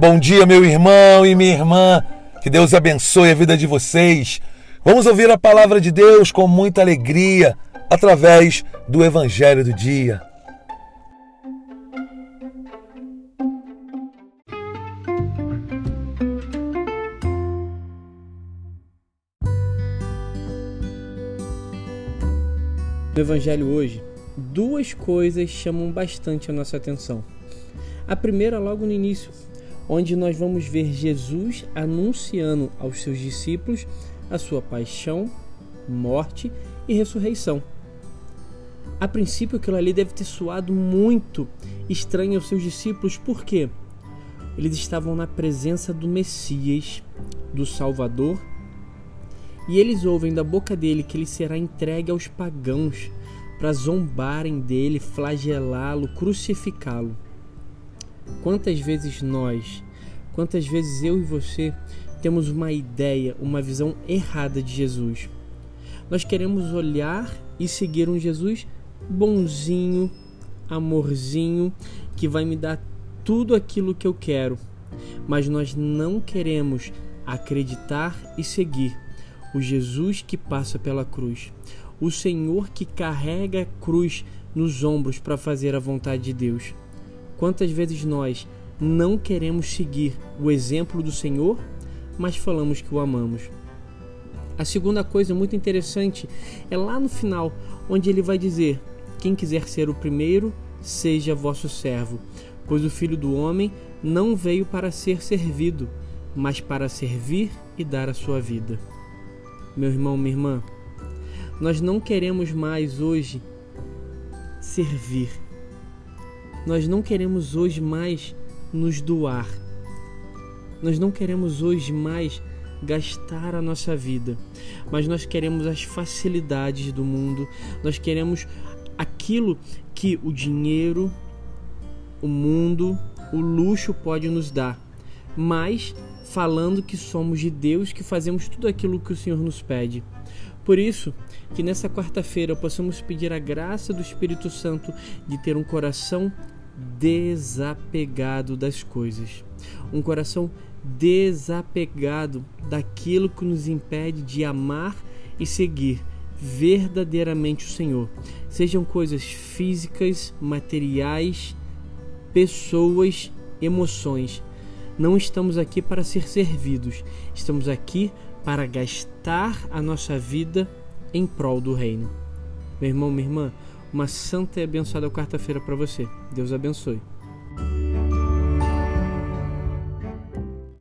Bom dia, meu irmão e minha irmã. Que Deus abençoe a vida de vocês. Vamos ouvir a palavra de Deus com muita alegria através do Evangelho do Dia. No Evangelho hoje, duas coisas chamam bastante a nossa atenção. A primeira, logo no início, onde nós vamos ver Jesus anunciando aos seus discípulos a sua paixão, morte e ressurreição. A princípio, aquilo ali deve ter soado muito estranho aos seus discípulos, porque eles estavam na presença do Messias, do Salvador, e eles ouvem da boca dele que ele será entregue aos pagãos para zombarem dele, flagelá-lo, crucificá-lo. Quantas vezes nós, quantas vezes eu e você temos uma ideia, uma visão errada de Jesus? Nós queremos olhar e seguir um Jesus bonzinho, amorzinho, que vai me dar tudo aquilo que eu quero, mas nós não queremos acreditar e seguir o Jesus que passa pela cruz, o Senhor que carrega a cruz nos ombros para fazer a vontade de Deus. Quantas vezes nós não queremos seguir o exemplo do Senhor, mas falamos que o amamos? A segunda coisa muito interessante é lá no final, onde ele vai dizer: Quem quiser ser o primeiro, seja vosso servo, pois o filho do homem não veio para ser servido, mas para servir e dar a sua vida. Meu irmão, minha irmã, nós não queremos mais hoje servir nós não queremos hoje mais nos doar. Nós não queremos hoje mais gastar a nossa vida, mas nós queremos as facilidades do mundo, nós queremos aquilo que o dinheiro, o mundo, o luxo pode nos dar, mas falando que somos de Deus, que fazemos tudo aquilo que o Senhor nos pede. Por isso, que nessa quarta-feira possamos pedir a graça do Espírito Santo de ter um coração desapegado das coisas, um coração desapegado daquilo que nos impede de amar e seguir verdadeiramente o Senhor. Sejam coisas físicas, materiais, pessoas, emoções. Não estamos aqui para ser servidos, estamos aqui para gastar a nossa vida em prol do reino. Meu irmão, minha irmã, uma santa e abençoada quarta-feira para você. Deus abençoe.